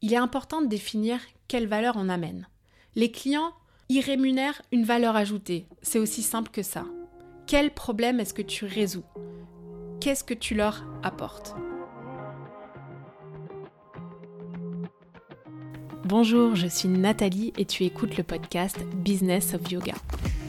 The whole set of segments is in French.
il est important de définir quelle valeur on amène. Les clients y rémunèrent une valeur ajoutée. C'est aussi simple que ça. Quel problème est-ce que tu résous? Qu'est-ce que tu leur apportes? Bonjour, je suis Nathalie et tu écoutes le podcast Business of Yoga.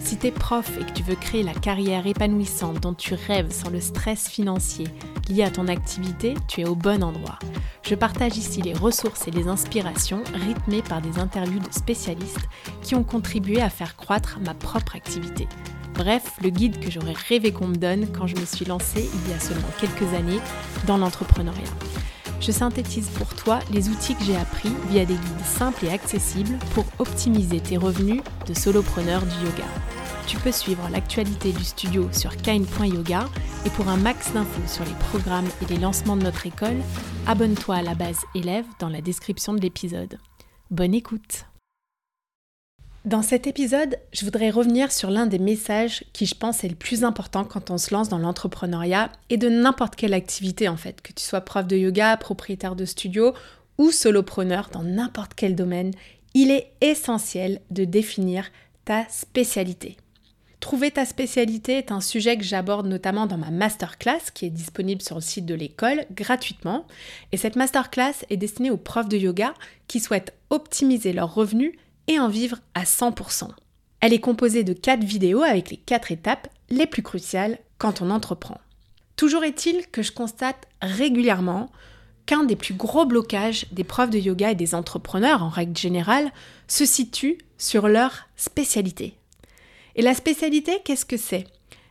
Si tu es prof et que tu veux créer la carrière épanouissante dont tu rêves sans le stress financier lié à ton activité, tu es au bon endroit. Je partage ici les ressources et les inspirations rythmées par des interviews de spécialistes qui ont contribué à faire croître ma propre activité. Bref, le guide que j'aurais rêvé qu'on me donne quand je me suis lancée il y a seulement quelques années dans l'entrepreneuriat je synthétise pour toi les outils que j'ai appris via des guides simples et accessibles pour optimiser tes revenus de solopreneur du yoga. Tu peux suivre l'actualité du studio sur kine.yoga et pour un max d'infos sur les programmes et les lancements de notre école, abonne-toi à la base élève dans la description de l'épisode. Bonne écoute dans cet épisode, je voudrais revenir sur l'un des messages qui, je pense, est le plus important quand on se lance dans l'entrepreneuriat et de n'importe quelle activité en fait, que tu sois prof de yoga, propriétaire de studio ou solopreneur dans n'importe quel domaine, il est essentiel de définir ta spécialité. Trouver ta spécialité est un sujet que j'aborde notamment dans ma masterclass qui est disponible sur le site de l'école gratuitement. Et cette masterclass est destinée aux profs de yoga qui souhaitent optimiser leurs revenus et en vivre à 100%. Elle est composée de 4 vidéos avec les 4 étapes les plus cruciales quand on entreprend. Toujours est-il que je constate régulièrement qu'un des plus gros blocages des profs de yoga et des entrepreneurs en règle générale se situe sur leur spécialité. Et la spécialité, qu'est-ce que c'est?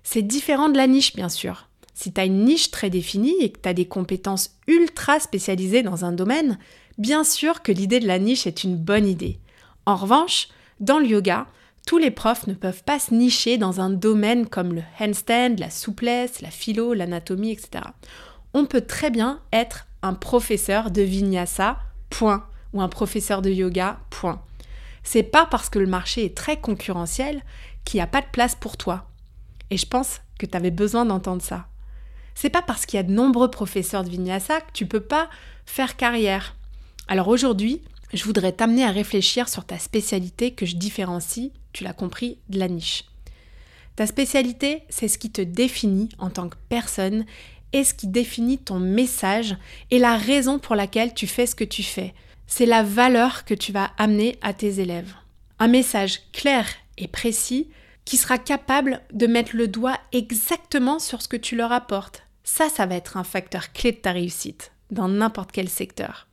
C'est différent de la niche, bien sûr. Si tu as une niche très définie et que tu as des compétences ultra spécialisées dans un domaine, bien sûr que l'idée de la niche est une bonne idée. En revanche, dans le yoga, tous les profs ne peuvent pas se nicher dans un domaine comme le handstand, la souplesse, la philo, l'anatomie, etc. On peut très bien être un professeur de vinyasa, point, ou un professeur de yoga, point. C'est pas parce que le marché est très concurrentiel qu'il n'y a pas de place pour toi. Et je pense que tu avais besoin d'entendre ça. C'est pas parce qu'il y a de nombreux professeurs de vinyasa que tu peux pas faire carrière. Alors aujourd'hui, je voudrais t'amener à réfléchir sur ta spécialité que je différencie, tu l'as compris, de la niche. Ta spécialité, c'est ce qui te définit en tant que personne et ce qui définit ton message et la raison pour laquelle tu fais ce que tu fais. C'est la valeur que tu vas amener à tes élèves. Un message clair précis qui sera capable de mettre le doigt exactement sur ce que tu leur apportes. Ça, ça va être un facteur clé de ta réussite dans n'importe quel secteur.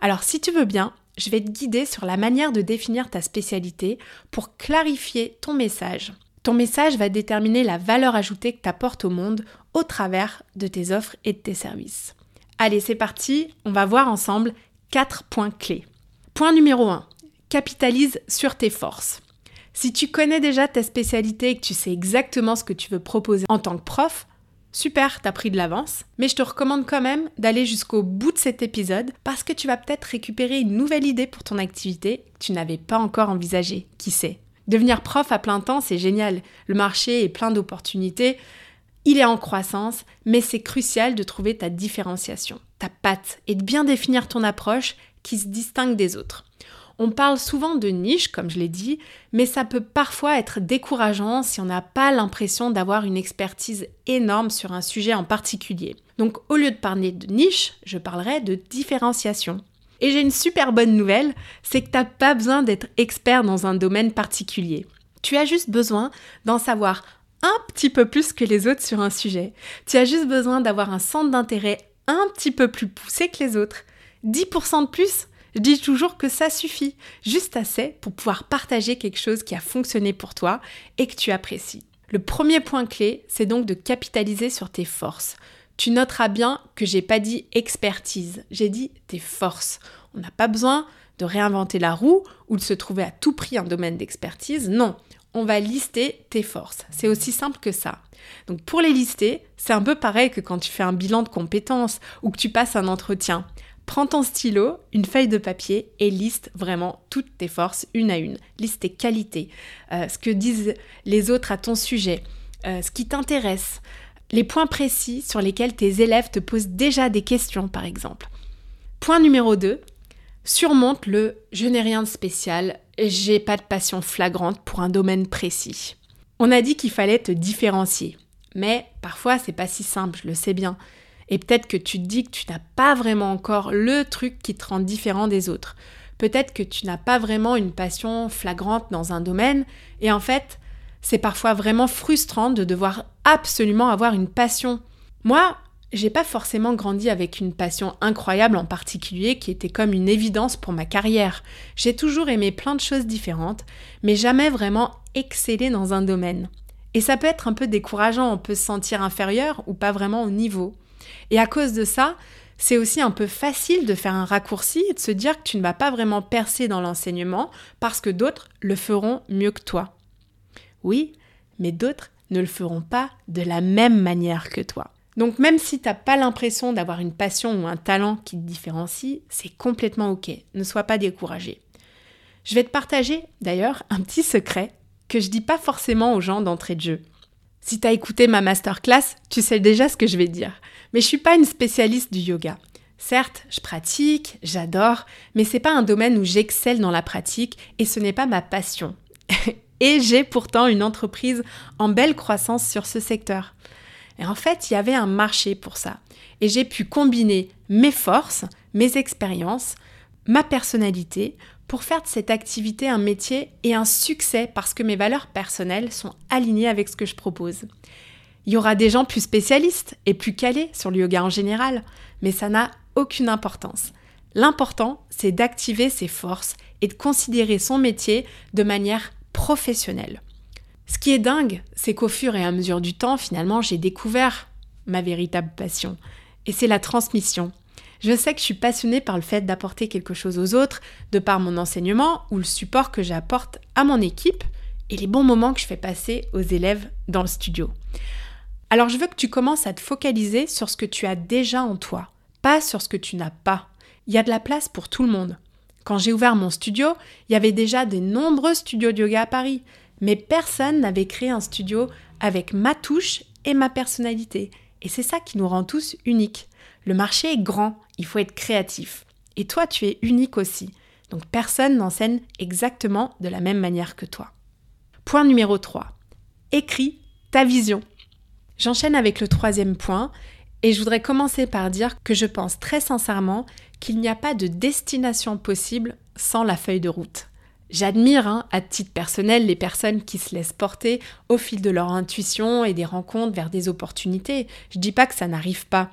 Alors si tu veux bien, je vais te guider sur la manière de définir ta spécialité pour clarifier ton message. Ton message va déterminer la valeur ajoutée que tu apportes au monde au travers de tes offres et de tes services. Allez, c'est parti, on va voir ensemble quatre points clés. Point numéro 1, capitalise sur tes forces. Si tu connais déjà ta spécialité et que tu sais exactement ce que tu veux proposer en tant que prof, Super, t'as pris de l'avance, mais je te recommande quand même d'aller jusqu'au bout de cet épisode parce que tu vas peut-être récupérer une nouvelle idée pour ton activité que tu n'avais pas encore envisagée. Qui sait? Devenir prof à plein temps, c'est génial. Le marché est plein d'opportunités. Il est en croissance, mais c'est crucial de trouver ta différenciation, ta patte et de bien définir ton approche qui se distingue des autres. On parle souvent de niche, comme je l'ai dit, mais ça peut parfois être décourageant si on n'a pas l'impression d'avoir une expertise énorme sur un sujet en particulier. Donc au lieu de parler de niche, je parlerai de différenciation. Et j'ai une super bonne nouvelle, c'est que tu n'as pas besoin d'être expert dans un domaine particulier. Tu as juste besoin d'en savoir un petit peu plus que les autres sur un sujet. Tu as juste besoin d'avoir un centre d'intérêt un petit peu plus poussé que les autres. 10% de plus, je dis toujours que ça suffit, juste assez pour pouvoir partager quelque chose qui a fonctionné pour toi et que tu apprécies. Le premier point clé, c'est donc de capitaliser sur tes forces. Tu noteras bien que j'ai pas dit expertise, j'ai dit tes forces. On n'a pas besoin de réinventer la roue ou de se trouver à tout prix un domaine d'expertise. Non, on va lister tes forces. C'est aussi simple que ça. Donc pour les lister, c'est un peu pareil que quand tu fais un bilan de compétences ou que tu passes un entretien. Prends ton stylo, une feuille de papier et liste vraiment toutes tes forces une à une. Liste tes qualités, euh, ce que disent les autres à ton sujet, euh, ce qui t'intéresse, les points précis sur lesquels tes élèves te posent déjà des questions par exemple. Point numéro 2, Surmonte le je n'ai rien de spécial, j'ai pas de passion flagrante pour un domaine précis. On a dit qu'il fallait te différencier. Mais parfois, c'est pas si simple, je le sais bien. Et peut-être que tu te dis que tu n'as pas vraiment encore le truc qui te rend différent des autres. Peut-être que tu n'as pas vraiment une passion flagrante dans un domaine. Et en fait, c'est parfois vraiment frustrant de devoir absolument avoir une passion. Moi, j'ai pas forcément grandi avec une passion incroyable en particulier qui était comme une évidence pour ma carrière. J'ai toujours aimé plein de choses différentes, mais jamais vraiment excellé dans un domaine. Et ça peut être un peu décourageant, on peut se sentir inférieur ou pas vraiment au niveau. Et à cause de ça, c'est aussi un peu facile de faire un raccourci et de se dire que tu ne vas pas vraiment percer dans l'enseignement parce que d'autres le feront mieux que toi. Oui, mais d'autres ne le feront pas de la même manière que toi. Donc même si tu n'as pas l'impression d'avoir une passion ou un talent qui te différencie, c'est complètement ok. Ne sois pas découragé. Je vais te partager d'ailleurs un petit secret que je dis pas forcément aux gens d'entrée de jeu. Si tu as écouté ma masterclass, tu sais déjà ce que je vais dire. Mais je suis pas une spécialiste du yoga. Certes, je pratique, j'adore, mais c'est pas un domaine où j'excelle dans la pratique et ce n'est pas ma passion. et j'ai pourtant une entreprise en belle croissance sur ce secteur. Et en fait, il y avait un marché pour ça. Et j'ai pu combiner mes forces, mes expériences, ma personnalité pour faire de cette activité un métier et un succès parce que mes valeurs personnelles sont alignées avec ce que je propose. Il y aura des gens plus spécialistes et plus calés sur le yoga en général, mais ça n'a aucune importance. L'important, c'est d'activer ses forces et de considérer son métier de manière professionnelle. Ce qui est dingue, c'est qu'au fur et à mesure du temps, finalement, j'ai découvert ma véritable passion. Et c'est la transmission. Je sais que je suis passionnée par le fait d'apporter quelque chose aux autres, de par mon enseignement ou le support que j'apporte à mon équipe et les bons moments que je fais passer aux élèves dans le studio. Alors je veux que tu commences à te focaliser sur ce que tu as déjà en toi, pas sur ce que tu n'as pas. Il y a de la place pour tout le monde. Quand j'ai ouvert mon studio, il y avait déjà de nombreux studios de yoga à Paris mais personne n'avait créé un studio avec ma touche et ma personnalité. Et c'est ça qui nous rend tous uniques. Le marché est grand, il faut être créatif. Et toi, tu es unique aussi. Donc personne n'enseigne exactement de la même manière que toi. Point numéro 3. Écris ta vision. J'enchaîne avec le troisième point et je voudrais commencer par dire que je pense très sincèrement qu'il n'y a pas de destination possible sans la feuille de route. J'admire, hein, à titre personnel, les personnes qui se laissent porter au fil de leur intuition et des rencontres vers des opportunités. Je dis pas que ça n'arrive pas.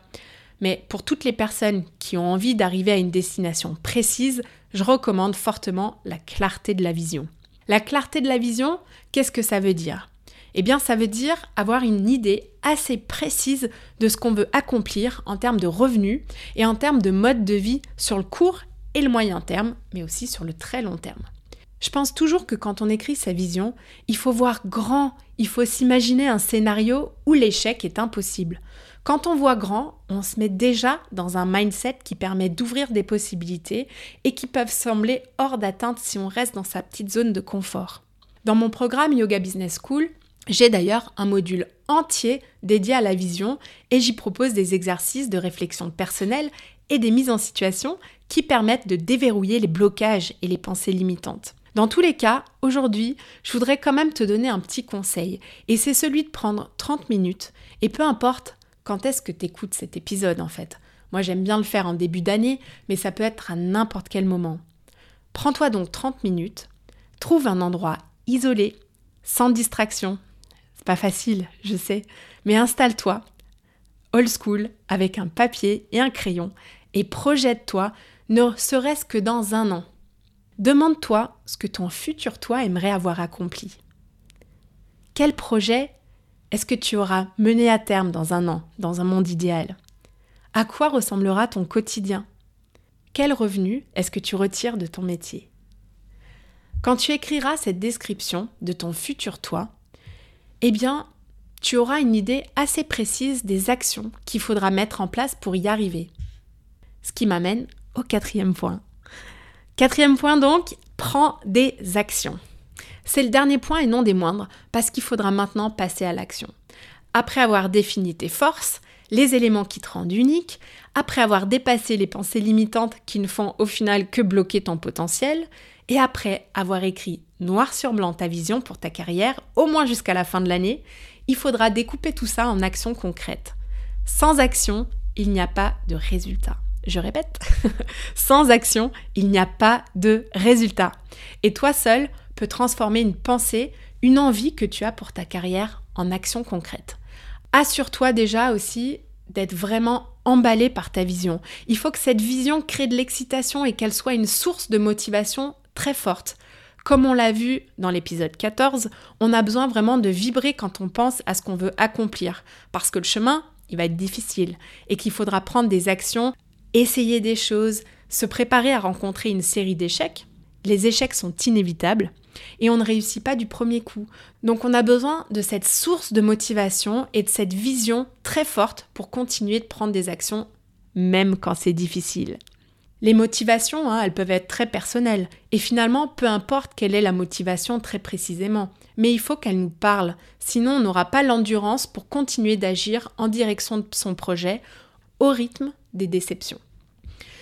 Mais pour toutes les personnes qui ont envie d'arriver à une destination précise, je recommande fortement la clarté de la vision. La clarté de la vision, qu'est-ce que ça veut dire? Eh bien, ça veut dire avoir une idée assez précise de ce qu'on veut accomplir en termes de revenus et en termes de mode de vie sur le court et le moyen terme, mais aussi sur le très long terme. Je pense toujours que quand on écrit sa vision, il faut voir grand, il faut s'imaginer un scénario où l'échec est impossible. Quand on voit grand, on se met déjà dans un mindset qui permet d'ouvrir des possibilités et qui peuvent sembler hors d'atteinte si on reste dans sa petite zone de confort. Dans mon programme Yoga Business School, j'ai d'ailleurs un module entier dédié à la vision et j'y propose des exercices de réflexion personnelle et des mises en situation qui permettent de déverrouiller les blocages et les pensées limitantes. Dans tous les cas, aujourd'hui, je voudrais quand même te donner un petit conseil, et c'est celui de prendre 30 minutes, et peu importe quand est-ce que tu écoutes cet épisode en fait. Moi j'aime bien le faire en début d'année, mais ça peut être à n'importe quel moment. Prends-toi donc 30 minutes, trouve un endroit isolé, sans distraction. Pas facile, je sais, mais installe-toi, old school, avec un papier et un crayon, et projette-toi, ne serait-ce que dans un an. Demande-toi ce que ton futur toi aimerait avoir accompli. Quel projet est-ce que tu auras mené à terme dans un an, dans un monde idéal? À quoi ressemblera ton quotidien? Quel revenu est-ce que tu retires de ton métier? Quand tu écriras cette description de ton futur toi, eh bien, tu auras une idée assez précise des actions qu'il faudra mettre en place pour y arriver. Ce qui m'amène au quatrième point. Quatrième point donc, prends des actions. C'est le dernier point et non des moindres, parce qu'il faudra maintenant passer à l'action. Après avoir défini tes forces, les éléments qui te rendent unique, après avoir dépassé les pensées limitantes qui ne font au final que bloquer ton potentiel, et après avoir écrit noir sur blanc ta vision pour ta carrière, au moins jusqu'à la fin de l'année, il faudra découper tout ça en actions concrètes. Sans action, il n'y a pas de résultat. Je répète, sans action, il n'y a pas de résultat. Et toi seul peux transformer une pensée, une envie que tu as pour ta carrière en action concrète. Assure-toi déjà aussi d'être vraiment emballé par ta vision. Il faut que cette vision crée de l'excitation et qu'elle soit une source de motivation très forte. Comme on l'a vu dans l'épisode 14, on a besoin vraiment de vibrer quand on pense à ce qu'on veut accomplir, parce que le chemin, il va être difficile, et qu'il faudra prendre des actions, essayer des choses, se préparer à rencontrer une série d'échecs. Les échecs sont inévitables, et on ne réussit pas du premier coup. Donc on a besoin de cette source de motivation et de cette vision très forte pour continuer de prendre des actions, même quand c'est difficile. Les motivations, hein, elles peuvent être très personnelles. Et finalement, peu importe quelle est la motivation très précisément. Mais il faut qu'elle nous parle. Sinon, on n'aura pas l'endurance pour continuer d'agir en direction de son projet au rythme des déceptions.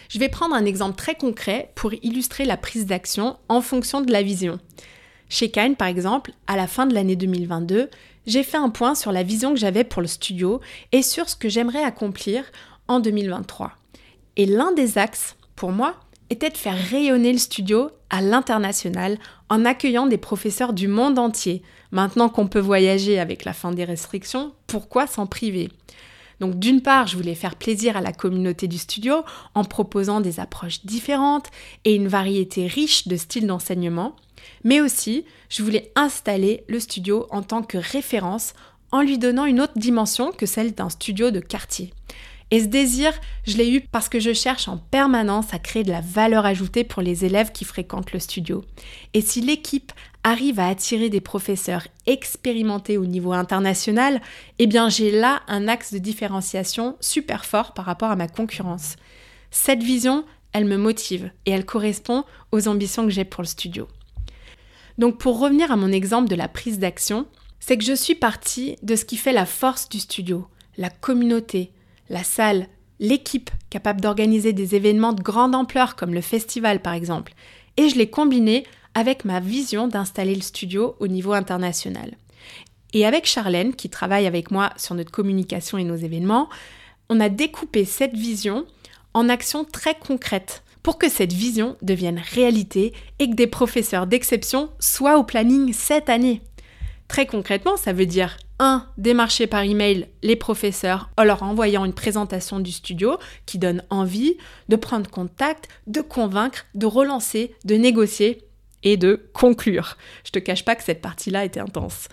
Je vais prendre un exemple très concret pour illustrer la prise d'action en fonction de la vision. Chez Kine, par exemple, à la fin de l'année 2022, j'ai fait un point sur la vision que j'avais pour le studio et sur ce que j'aimerais accomplir en 2023. Et l'un des axes pour moi, était de faire rayonner le studio à l'international en accueillant des professeurs du monde entier. Maintenant qu'on peut voyager avec la fin des restrictions, pourquoi s'en priver? Donc d'une part, je voulais faire plaisir à la communauté du studio en proposant des approches différentes et une variété riche de styles d'enseignement, mais aussi je voulais installer le studio en tant que référence en lui donnant une autre dimension que celle d'un studio de quartier. Et ce désir, je l'ai eu parce que je cherche en permanence à créer de la valeur ajoutée pour les élèves qui fréquentent le studio. Et si l'équipe arrive à attirer des professeurs expérimentés au niveau international, eh bien j'ai là un axe de différenciation super fort par rapport à ma concurrence. Cette vision, elle me motive et elle correspond aux ambitions que j'ai pour le studio. Donc pour revenir à mon exemple de la prise d'action, c'est que je suis partie de ce qui fait la force du studio, la communauté, la salle, l'équipe capable d'organiser des événements de grande ampleur comme le festival par exemple, et je l'ai combiné avec ma vision d'installer le studio au niveau international. Et avec Charlène, qui travaille avec moi sur notre communication et nos événements, on a découpé cette vision en actions très concrètes pour que cette vision devienne réalité et que des professeurs d'exception soient au planning cette année. Très concrètement, ça veut dire 1. Démarcher par email les professeurs en leur envoyant une présentation du studio qui donne envie de prendre contact, de convaincre, de relancer, de négocier et de conclure. Je te cache pas que cette partie-là était intense.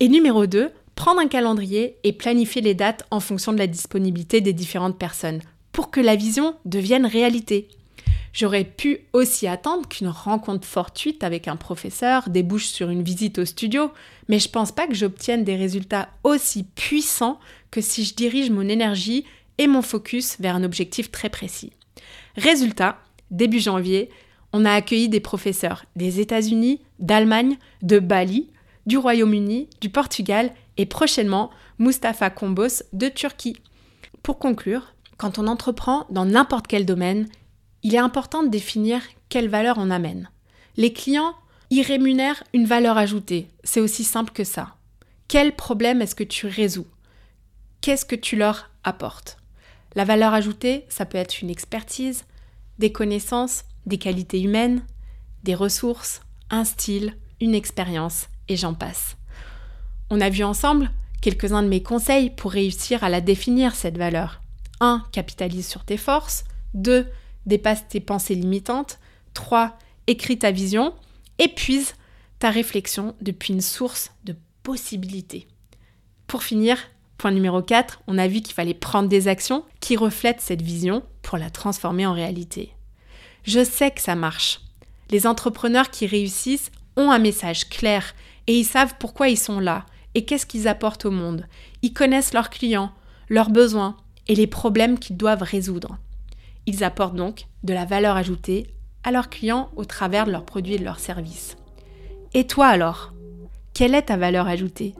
Et numéro 2, prendre un calendrier et planifier les dates en fonction de la disponibilité des différentes personnes pour que la vision devienne réalité. J'aurais pu aussi attendre qu'une rencontre fortuite avec un professeur débouche sur une visite au studio, mais je pense pas que j'obtienne des résultats aussi puissants que si je dirige mon énergie et mon focus vers un objectif très précis. Résultat, début janvier, on a accueilli des professeurs des États-Unis, d'Allemagne, de Bali, du Royaume-Uni, du Portugal et prochainement Mustapha Kombos de Turquie. Pour conclure, quand on entreprend dans n'importe quel domaine, il est important de définir quelle valeur on amène. Les clients y rémunèrent une valeur ajoutée. C'est aussi simple que ça. Quel problème est-ce que tu résous? Qu'est-ce que tu leur apportes? La valeur ajoutée, ça peut être une expertise, des connaissances, des qualités humaines, des ressources, un style, une expérience, et j'en passe. On a vu ensemble quelques-uns de mes conseils pour réussir à la définir, cette valeur. 1. Capitalise sur tes forces. 2 dépasse tes pensées limitantes. 3. Écris ta vision. Épuise ta réflexion depuis une source de possibilités. Pour finir, point numéro 4, on a vu qu'il fallait prendre des actions qui reflètent cette vision pour la transformer en réalité. Je sais que ça marche. Les entrepreneurs qui réussissent ont un message clair et ils savent pourquoi ils sont là et qu'est-ce qu'ils apportent au monde. Ils connaissent leurs clients, leurs besoins et les problèmes qu'ils doivent résoudre. Ils apportent donc de la valeur ajoutée à leurs clients au travers de leurs produits et de leurs services. Et toi alors Quelle est ta valeur ajoutée?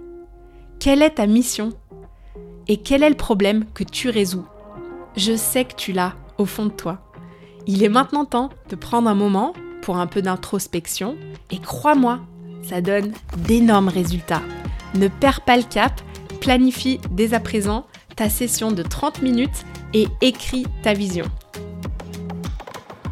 Quelle est ta mission? Et quel est le problème que tu résous? Je sais que tu l'as au fond de toi. Il est maintenant temps de prendre un moment pour un peu d'introspection et crois-moi, ça donne d'énormes résultats. Ne perds pas le cap, planifie dès à présent ta session de 30 minutes et écris ta vision.